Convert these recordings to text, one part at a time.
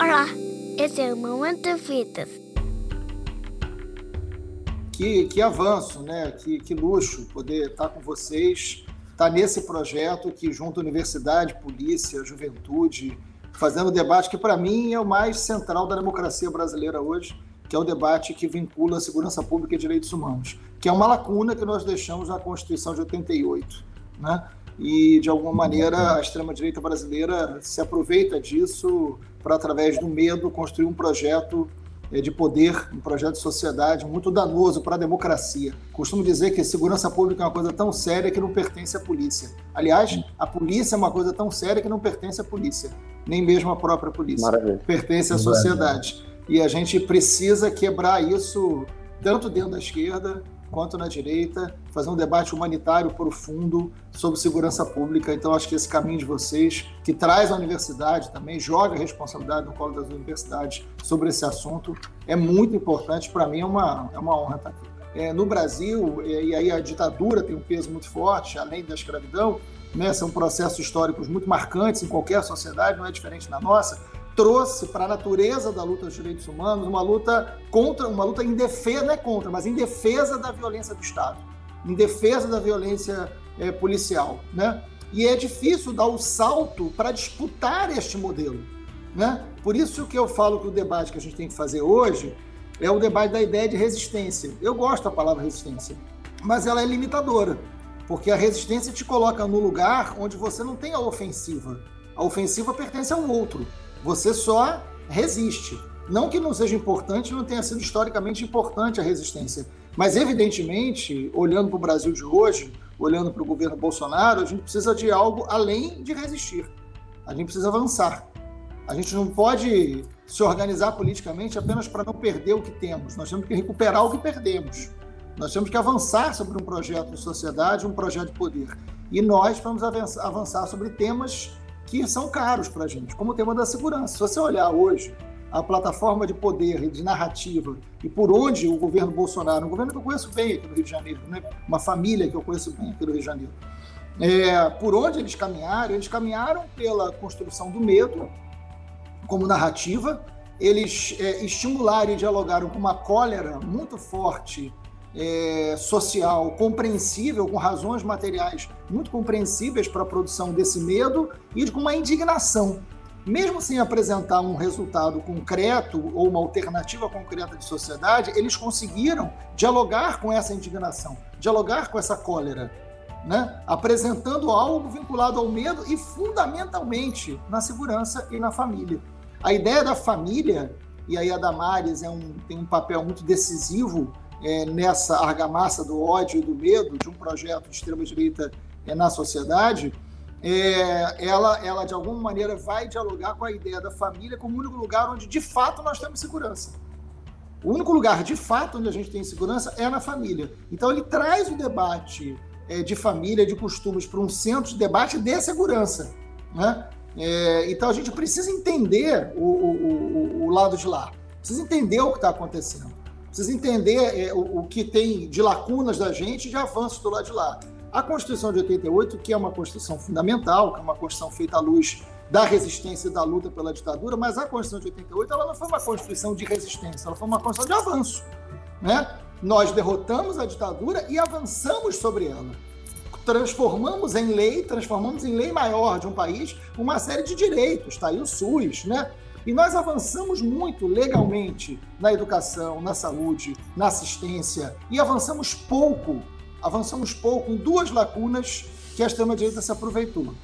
Olá, esse é o Momento Fitas. Que, que avanço, né? Que, que luxo poder estar com vocês, estar nesse projeto que junta universidade, polícia, juventude, fazendo o debate que, para mim, é o mais central da democracia brasileira hoje, que é o debate que vincula a segurança pública e direitos humanos, que é uma lacuna que nós deixamos na Constituição de 88. Né? E, de alguma maneira, a extrema-direita brasileira se aproveita disso para, através do medo, construir um projeto eh, de poder, um projeto de sociedade muito danoso para a democracia. Costumo dizer que segurança pública é uma coisa tão séria que não pertence à polícia. Aliás, a polícia é uma coisa tão séria que não pertence à polícia, nem mesmo à própria polícia. Maravilha. Pertence à sociedade. E a gente precisa quebrar isso tanto dentro da esquerda quanto na direita, fazer um debate humanitário profundo sobre segurança pública. Então, acho que esse caminho de vocês, que traz a universidade também, joga a responsabilidade no colo das universidades sobre esse assunto, é muito importante. Para mim, é uma, é uma honra estar aqui. É, no Brasil, e aí a ditadura tem um peso muito forte, além da escravidão, né, são processos históricos muito marcantes em qualquer sociedade, não é diferente na nossa trouxe para a natureza da luta dos direitos humanos uma luta contra, uma luta em defesa, não é contra, mas em defesa da violência do Estado, em defesa da violência é, policial, né? E é difícil dar o salto para disputar este modelo, né? Por isso que eu falo que o debate que a gente tem que fazer hoje é o debate da ideia de resistência. Eu gosto da palavra resistência, mas ela é limitadora, porque a resistência te coloca no lugar onde você não tem a ofensiva. A ofensiva pertence ao outro. Você só resiste. Não que não seja importante, não tenha sido historicamente importante a resistência, mas evidentemente, olhando para o Brasil de hoje, olhando para o governo Bolsonaro, a gente precisa de algo além de resistir. A gente precisa avançar. A gente não pode se organizar politicamente apenas para não perder o que temos. Nós temos que recuperar o que perdemos. Nós temos que avançar sobre um projeto de sociedade, um projeto de poder. E nós vamos avançar sobre temas que são caros para a gente, como o tema da segurança. Se você olhar hoje a plataforma de poder e de narrativa e por onde o governo Bolsonaro, um governo que eu conheço bem aqui no Rio de Janeiro, né? uma família que eu conheço bem aqui no Rio de Janeiro, é, por onde eles caminharam, eles caminharam pela construção do medo como narrativa, eles é, estimularam e dialogaram com uma cólera muito forte é, social compreensível, com razões materiais muito compreensíveis para a produção desse medo e com uma indignação. Mesmo sem apresentar um resultado concreto ou uma alternativa concreta de sociedade, eles conseguiram dialogar com essa indignação, dialogar com essa cólera, né? apresentando algo vinculado ao medo e fundamentalmente na segurança e na família. A ideia da família, e aí a Damares é um, tem um papel muito decisivo é, nessa argamassa do ódio e do medo de um projeto de extrema-direita é, na sociedade, é, ela, ela de alguma maneira vai dialogar com a ideia da família como o único lugar onde de fato nós temos segurança. O único lugar de fato onde a gente tem segurança é na família. Então ele traz o debate é, de família, de costumes, para um centro de debate de segurança. Né? É, então a gente precisa entender o, o, o, o lado de lá, precisa entender o que está acontecendo precisa entender é, o, o, que tem de lacunas da gente e de avanços do lado de lá. A Constituição de 88, que é uma Constituição fundamental, que é uma Constituição feita à luz da resistência e da luta pela ditadura, mas a Constituição de 88 ela não foi uma Constituição de resistência, ela foi uma Constituição de avanço. Né? Nós derrotamos a ditadura e avançamos sobre ela. Transformamos em lei, transformamos em lei maior de um país uma série de direitos, está aí o SUS, né? E nós avançamos muito legalmente na educação, na saúde, na assistência, e avançamos pouco, avançamos pouco em duas lacunas que a extrema-direita se aproveitou.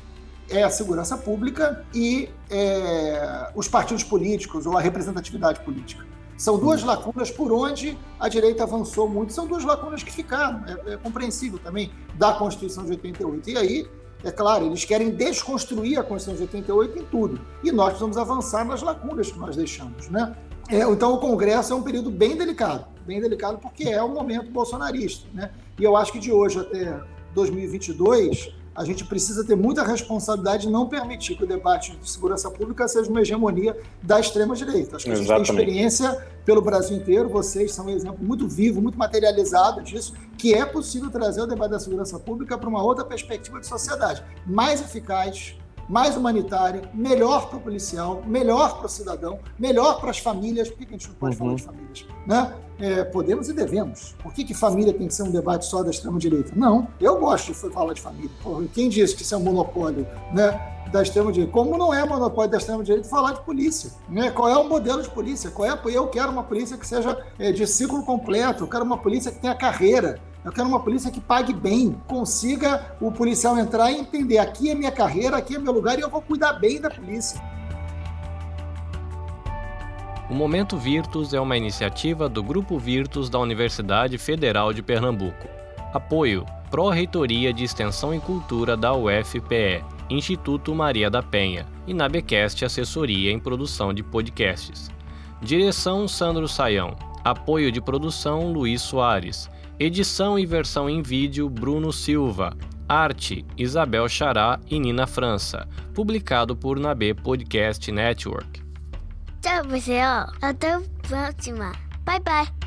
É a segurança pública e é, os partidos políticos ou a representatividade política. São duas lacunas por onde a direita avançou muito, são duas lacunas que ficaram, é, é compreensível também, da Constituição de 88. E aí é claro, eles querem desconstruir a Constituição de 88 em tudo. E nós precisamos avançar nas lacunas que nós deixamos. Né? É, então, o Congresso é um período bem delicado. Bem delicado porque é o momento bolsonarista. Né? E eu acho que de hoje até 2022 a gente precisa ter muita responsabilidade de não permitir que o debate de segurança pública seja uma hegemonia da extrema-direita. Acho que a gente tem experiência pelo Brasil inteiro, vocês são um exemplo muito vivo, muito materializado disso, que é possível trazer o debate da segurança pública para uma outra perspectiva de sociedade, mais eficaz, mais humanitária, melhor para o policial, melhor para o cidadão, melhor para as famílias. Por que a gente não pode uhum. falar de famílias? Né? É, podemos e devemos. Por que, que família tem que ser um debate só da extrema-direita? Não, eu gosto de falar de família. Quem disse que isso é um monopólio né, da extrema-direita? Como não é monopólio da extrema-direita falar de polícia? Né? Qual é o modelo de polícia? Qual é? Eu quero uma polícia que seja é, de ciclo completo, eu quero uma polícia que tenha carreira, eu quero uma polícia que pague bem, consiga o policial entrar e entender: aqui é minha carreira, aqui é meu lugar e eu vou cuidar bem da polícia. O Momento Virtus é uma iniciativa do Grupo Virtus da Universidade Federal de Pernambuco. Apoio: Pró-Reitoria de Extensão e Cultura da UFPE, Instituto Maria da Penha e Nabecast Assessoria em Produção de Podcasts. Direção: Sandro Saião. Apoio de produção: Luiz Soares. Edição e versão em vídeo Bruno Silva. Arte Isabel Chará e Nina França. Publicado por Nabe Podcast Network. Tchau, pessoal. Até a próxima. Bye, bye.